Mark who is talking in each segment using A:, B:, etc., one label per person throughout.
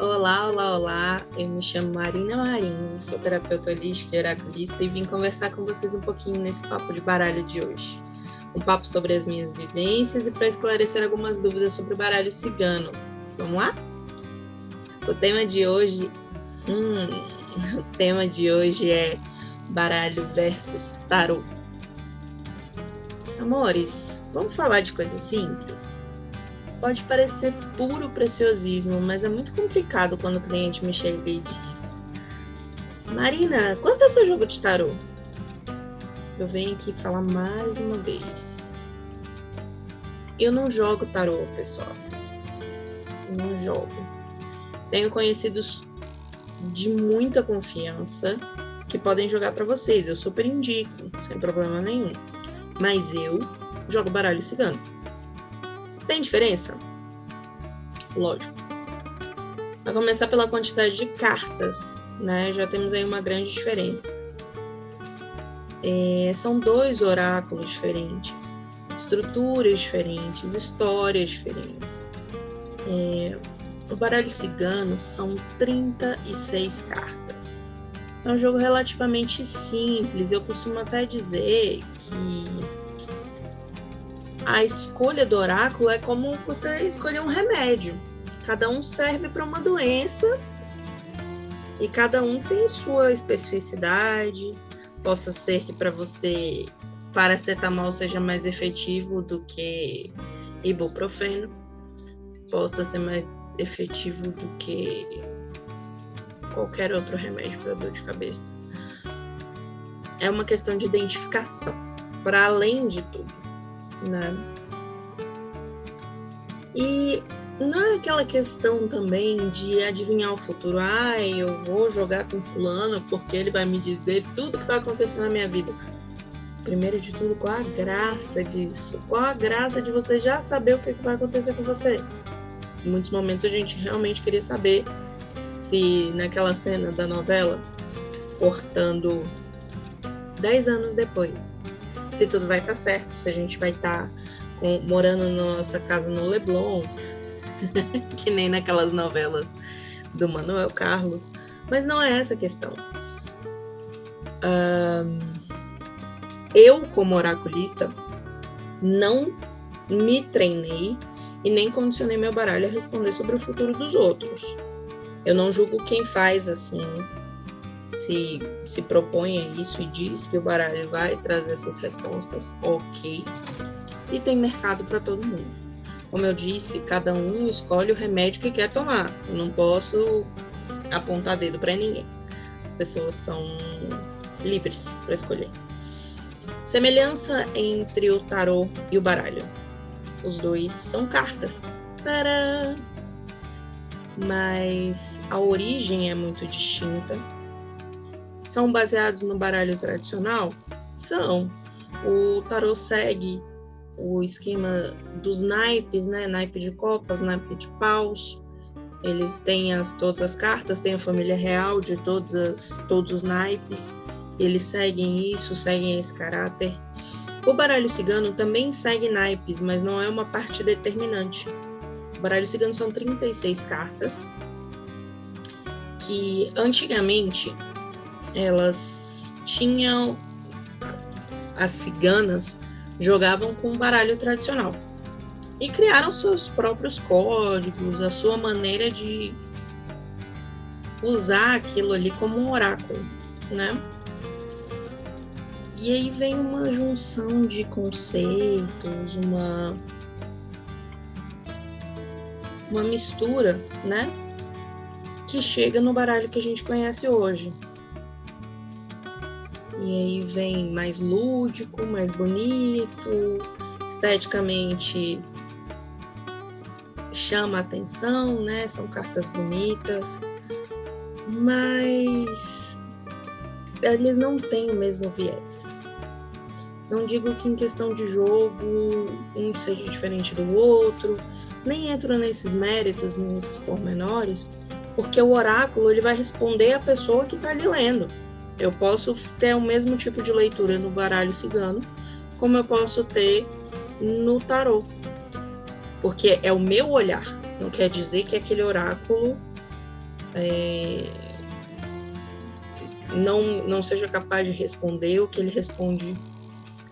A: Olá, olá, olá. Eu me chamo Marina Marinho, sou terapeuta holística e oraculista e vim conversar com vocês um pouquinho nesse papo de baralho de hoje. Um papo sobre as minhas vivências e para esclarecer algumas dúvidas sobre o baralho cigano. Vamos lá? O tema de hoje, hum, o tema de hoje é baralho versus tarot. Amores, vamos falar de coisas simples? Pode parecer puro preciosismo, mas é muito complicado quando o cliente me chega e diz: Marina, quanto é seu jogo de tarô? Eu venho aqui falar mais uma vez. Eu não jogo tarô, pessoal. Eu não jogo. Tenho conhecidos de muita confiança que podem jogar para vocês. Eu super indico, sem problema nenhum. Mas eu jogo baralho cigano. Tem diferença? Lógico. A começar pela quantidade de cartas, né? Já temos aí uma grande diferença. É, são dois oráculos diferentes, estruturas diferentes, histórias diferentes. É, o baralho cigano são 36 cartas. É um jogo relativamente simples. Eu costumo até dizer que a escolha do oráculo é como você escolher um remédio. Cada um serve para uma doença e cada um tem sua especificidade. Possa ser que para você paracetamol seja mais efetivo do que ibuprofeno, possa ser mais efetivo do que qualquer outro remédio para dor de cabeça. É uma questão de identificação, para além de tudo né? E não é aquela questão também de adivinhar o futuro. Ah, eu vou jogar com fulano porque ele vai me dizer tudo que vai acontecer na minha vida. Primeiro de tudo, qual a graça disso? Qual a graça de você já saber o que vai acontecer com você? Em muitos momentos a gente realmente queria saber se naquela cena da novela, cortando 10 anos depois, se tudo vai estar tá certo, se a gente vai estar tá morando na nossa casa no Leblon, que nem naquelas novelas do Manuel Carlos. Mas não é essa a questão. Eu, como oraculista, não me treinei e nem condicionei meu baralho a responder sobre o futuro dos outros. Eu não julgo quem faz assim se, se propõe a isso e diz que o baralho vai trazer essas respostas, ok. E tem mercado para todo mundo. Como eu disse, cada um escolhe o remédio que quer tomar. Eu não posso apontar dedo para ninguém. As pessoas são livres para escolher. Semelhança entre o tarô e o baralho. Os dois são cartas. Tadã! Mas a origem é muito distinta são baseados no baralho tradicional? São. O tarot segue o esquema dos naipes, né? Naipe de copas, naipe de paus. Ele tem as, todas as cartas, tem a família real de todas as, todos os naipes. Eles seguem isso, seguem esse caráter. O baralho cigano também segue naipes, mas não é uma parte determinante. O baralho cigano são 36 cartas, que antigamente elas tinham as ciganas jogavam com baralho tradicional e criaram seus próprios códigos, a sua maneira de usar aquilo ali como um oráculo, né? E aí vem uma junção de conceitos, uma uma mistura, né? Que chega no baralho que a gente conhece hoje. E aí vem mais lúdico, mais bonito, esteticamente chama atenção, né? São cartas bonitas, mas eles não têm o mesmo viés. Não digo que em questão de jogo um seja diferente do outro, nem entro nesses méritos, nesses pormenores, porque o oráculo ele vai responder a pessoa que está ali lendo. Eu posso ter o mesmo tipo de leitura no baralho cigano, como eu posso ter no tarô. Porque é o meu olhar. Não quer dizer que aquele oráculo é, não, não seja capaz de responder o que ele responde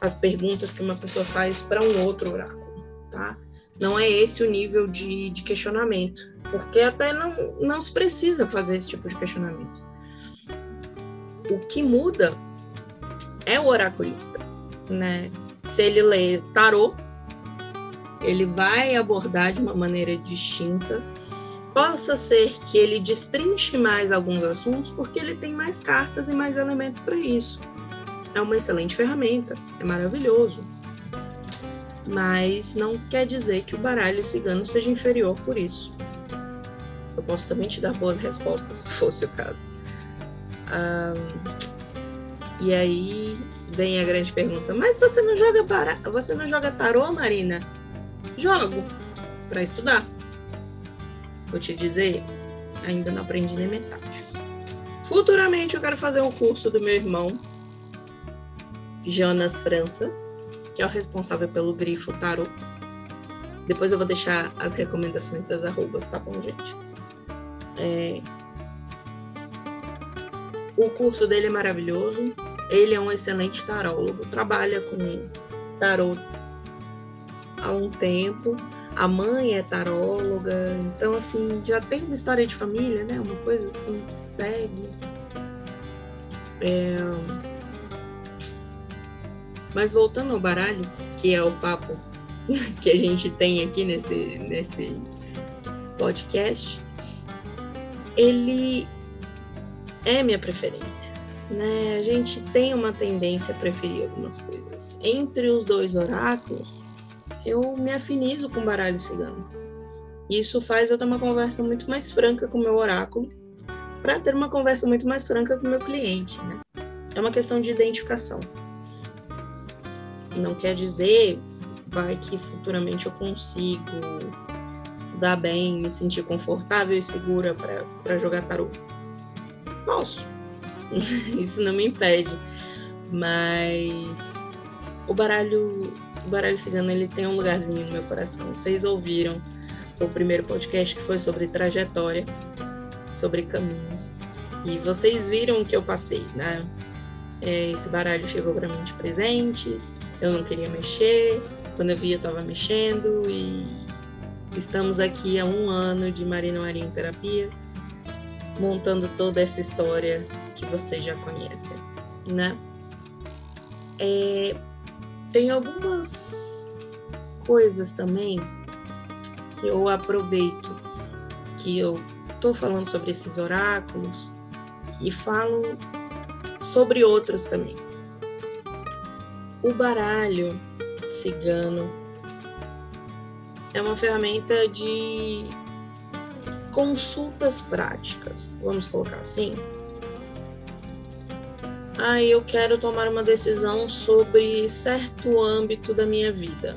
A: as perguntas que uma pessoa faz para um outro oráculo, tá? Não é esse o nível de, de questionamento, porque até não, não se precisa fazer esse tipo de questionamento. O que muda é o oraculista, né? Se ele lê tarô, ele vai abordar de uma maneira distinta. Possa ser que ele destrinche mais alguns assuntos, porque ele tem mais cartas e mais elementos para isso. É uma excelente ferramenta, é maravilhoso. Mas não quer dizer que o baralho cigano seja inferior por isso. Eu posso também te dar boas respostas, se fosse o caso. E aí vem a grande pergunta: mas você não joga para... você não joga tarô, Marina? Jogo para estudar. Vou te dizer, ainda não aprendi nem metade. Futuramente eu quero fazer um curso do meu irmão, Jonas França, que é o responsável pelo grifo tarô. Depois eu vou deixar as recomendações das arrobas, tá bom, gente? É... O curso dele é maravilhoso. Ele é um excelente tarólogo, trabalha com tarô há um tempo. A mãe é taróloga, então assim, já tem uma história de família, né? Uma coisa assim que segue. É... Mas voltando ao baralho, que é o papo que a gente tem aqui nesse, nesse podcast, ele é minha preferência. Né? A gente tem uma tendência a preferir algumas coisas. Entre os dois oráculos, eu me afinizo com o baralho cigano. Isso faz eu ter uma conversa muito mais franca com o meu oráculo, para ter uma conversa muito mais franca com o meu cliente. Né? É uma questão de identificação. Não quer dizer, vai que futuramente eu consigo estudar bem, me sentir confortável e segura para jogar tarô. Posso. Isso não me impede. Mas o baralho o baralho cigano ele tem um lugarzinho no meu coração. Vocês ouviram o primeiro podcast que foi sobre trajetória, sobre caminhos. E vocês viram o que eu passei, né? É, esse baralho chegou para mim de presente, eu não queria mexer, quando eu vi eu estava mexendo e estamos aqui há um ano de Marina Marinho Terapias, montando toda essa história que vocês já conhecem, né? É, tem algumas coisas também que eu aproveito que eu estou falando sobre esses oráculos e falo sobre outros também. O baralho cigano é uma ferramenta de consultas práticas, vamos colocar assim ah, eu quero tomar uma decisão sobre certo âmbito da minha vida.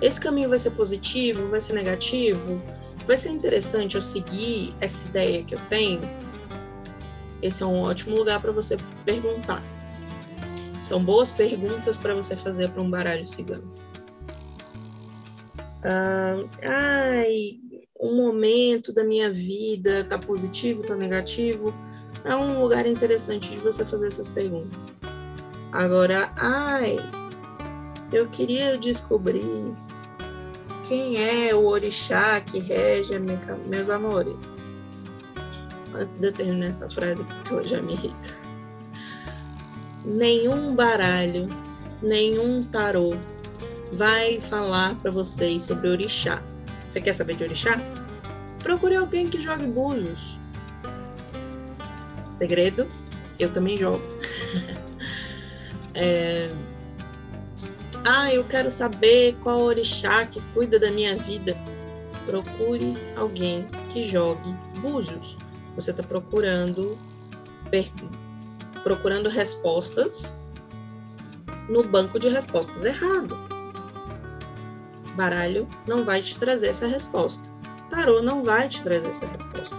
A: Esse caminho vai ser positivo? Vai ser negativo? Vai ser interessante eu seguir essa ideia que eu tenho? Esse é um ótimo lugar para você perguntar. São boas perguntas para você fazer para um baralho cigano. Ah, ai, um momento da minha vida tá positivo, tá negativo? é um lugar interessante de você fazer essas perguntas. Agora, ai, eu queria descobrir quem é o orixá que rege meus amores. Antes de eu terminar essa frase, porque eu já me irrita. Nenhum baralho, nenhum tarô vai falar para vocês sobre orixá. Você quer saber de orixá? Procure alguém que jogue búzios segredo, eu também jogo. é... Ah, eu quero saber qual orixá que cuida da minha vida. Procure alguém que jogue búzios. Você está procurando procurando respostas no banco de respostas errado. Baralho não vai te trazer essa resposta. Tarô não vai te trazer essa resposta.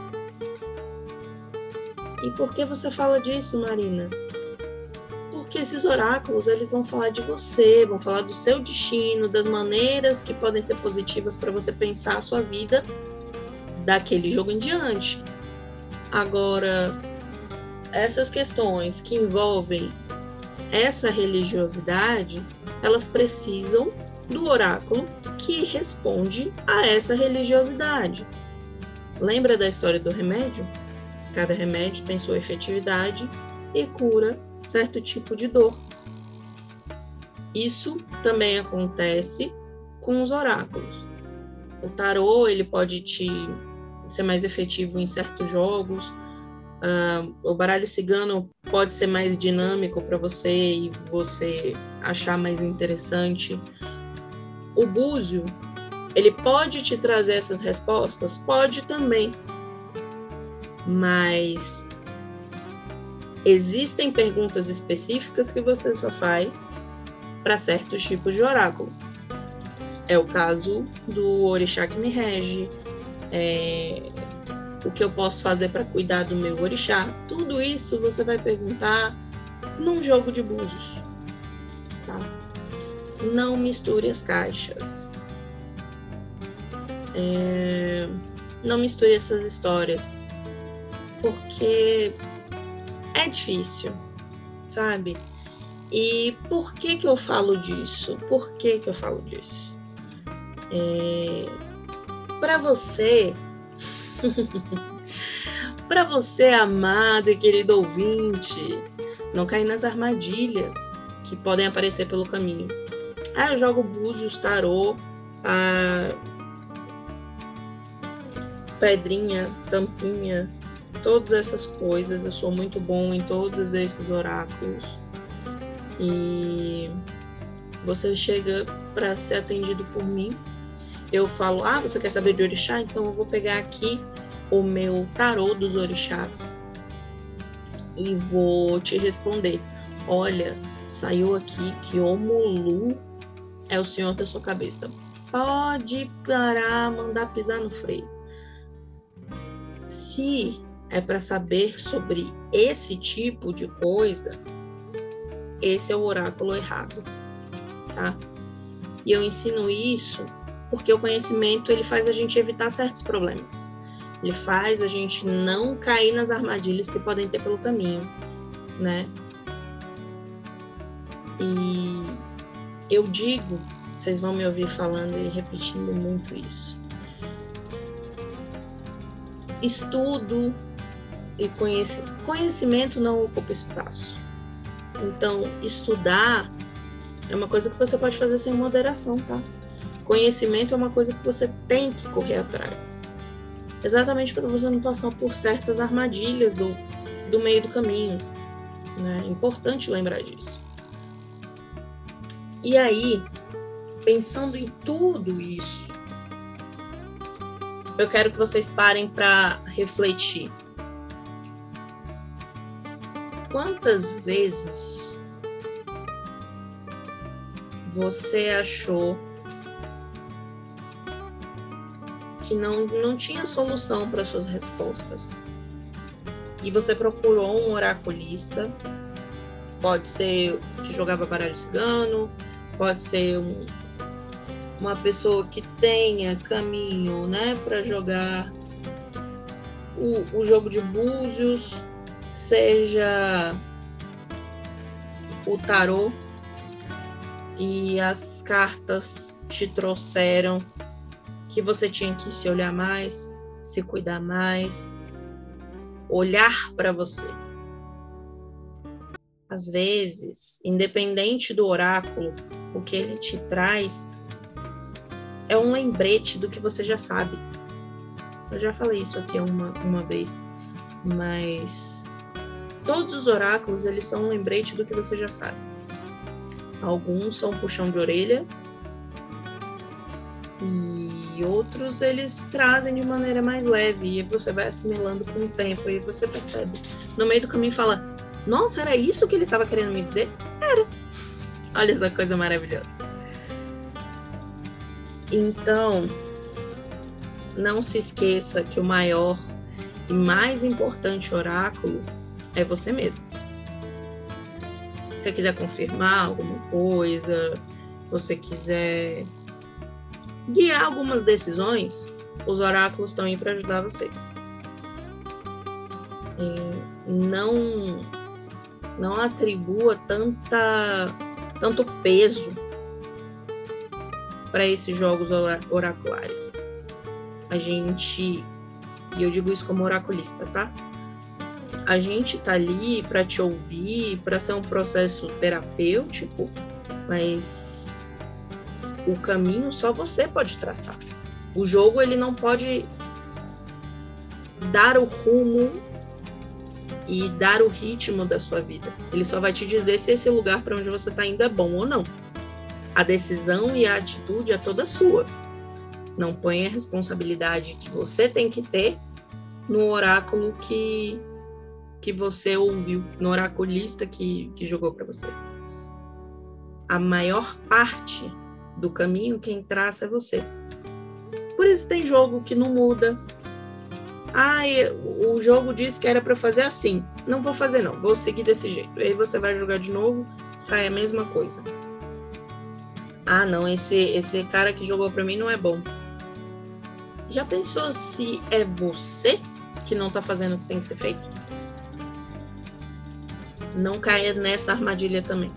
A: E por que você fala disso, Marina? Porque esses oráculos, eles vão falar de você, vão falar do seu destino, das maneiras que podem ser positivas para você pensar a sua vida daquele jogo em diante. Agora, essas questões que envolvem essa religiosidade, elas precisam do oráculo que responde a essa religiosidade. Lembra da história do remédio? Cada remédio tem sua efetividade e cura certo tipo de dor. Isso também acontece com os oráculos. O tarô ele pode te ser mais efetivo em certos jogos. Uh, o baralho cigano pode ser mais dinâmico para você e você achar mais interessante. O búzio ele pode te trazer essas respostas, pode também, mas existem perguntas específicas que você só faz para certos tipos de oráculo. É o caso do orixá que me rege, é, o que eu posso fazer para cuidar do meu orixá. Tudo isso você vai perguntar num jogo de búzios. Não misture as caixas. É, não misture essas histórias. Porque é difícil, sabe? E por que que eu falo disso? Por que que eu falo disso? É... Para você, para você, amado e querido ouvinte, não cair nas armadilhas que podem aparecer pelo caminho. Ah, eu jogo búzios, tarô, a pedrinha, tampinha, todas essas coisas. Eu sou muito bom em todos esses oráculos. E você chega para ser atendido por mim. Eu falo: "Ah, você quer saber de orixá? Então eu vou pegar aqui o meu tarô dos orixás e vou te responder. Olha, saiu aqui que Omulu é o senhor da sua cabeça. Pode parar, mandar pisar no freio. Se é para saber sobre esse tipo de coisa, esse é o oráculo errado, tá? E eu ensino isso porque o conhecimento ele faz a gente evitar certos problemas. Ele faz a gente não cair nas armadilhas que podem ter pelo caminho, né? E eu digo, vocês vão me ouvir falando e repetindo muito isso. Estudo e conhece, conhecimento não ocupa espaço. Então, estudar é uma coisa que você pode fazer sem moderação, tá? Conhecimento é uma coisa que você tem que correr atrás. Exatamente para você não passar por certas armadilhas do, do meio do caminho. Né? É importante lembrar disso. E aí, pensando em tudo isso, eu quero que vocês parem para refletir. Quantas vezes você achou que não, não tinha solução para suas respostas? E você procurou um oraculista, pode ser que jogava baralho cigano, pode ser um, uma pessoa que tenha caminho, né, para jogar o, o jogo de búzios, seja o tarô e as cartas te trouxeram que você tinha que se olhar mais, se cuidar mais, olhar para você. Às vezes, independente do oráculo, o que ele te traz é um lembrete do que você já sabe. Eu já falei isso aqui uma, uma vez, mas Todos os oráculos, eles são um lembrete do que você já sabe. Alguns são puxão de orelha e outros eles trazem de maneira mais leve e você vai assimilando com o tempo e você percebe. No meio do caminho fala: "Nossa, era isso que ele estava querendo me dizer?" Era. Olha essa coisa maravilhosa. Então, não se esqueça que o maior e mais importante oráculo é você mesmo. Se você quiser confirmar alguma coisa, você quiser guiar algumas decisões, os oráculos estão aí para ajudar você. é, não não atribua tanta tanto peso para esses jogos oraculares. A gente, e eu digo isso como oraculista, tá? A gente tá ali para te ouvir, para ser um processo terapêutico, mas o caminho só você pode traçar. O jogo ele não pode dar o rumo e dar o ritmo da sua vida. Ele só vai te dizer se esse lugar para onde você está indo é bom ou não. A decisão e a atitude é toda sua. Não põe a responsabilidade que você tem que ter no oráculo que que você ouviu, no oraculista que, que jogou para você. A maior parte do caminho quem traça é você. Por isso tem jogo que não muda, ah, o jogo disse que era para fazer assim. Não vou fazer não, vou seguir desse jeito. Aí você vai jogar de novo, sai a mesma coisa. Ah, não, esse esse cara que jogou para mim não é bom. Já pensou se é você que não tá fazendo o que tem que ser feito? Não caia nessa armadilha também.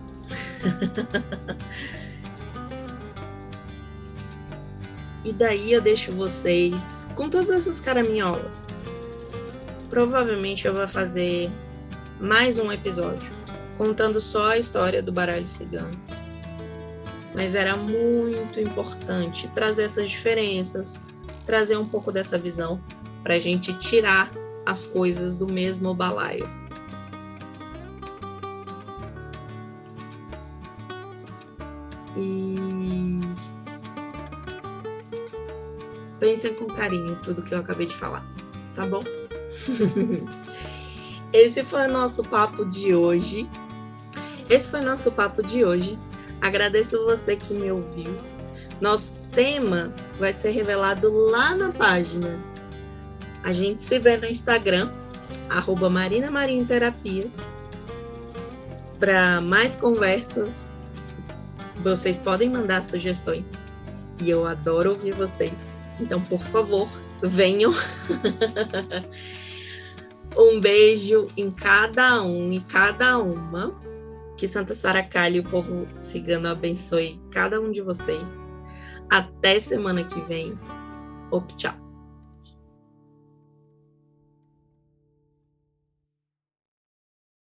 A: E daí eu deixo vocês com todas essas caraminholas. Provavelmente eu vou fazer mais um episódio contando só a história do baralho cigano. Mas era muito importante trazer essas diferenças, trazer um pouco dessa visão para a gente tirar as coisas do mesmo balaio. E pensem com carinho tudo que eu acabei de falar, tá bom? Esse foi o nosso papo de hoje. Esse foi o nosso papo de hoje. Agradeço você que me ouviu. Nosso tema vai ser revelado lá na página. A gente se vê no Instagram, arroba. Para mais conversas, vocês podem mandar sugestões. E eu adoro ouvir vocês. Então, por favor, venham. um beijo em cada um e cada uma. Que Santa Saracalha e o povo cigano abençoe cada um de vocês. Até semana que vem. Op, tchau.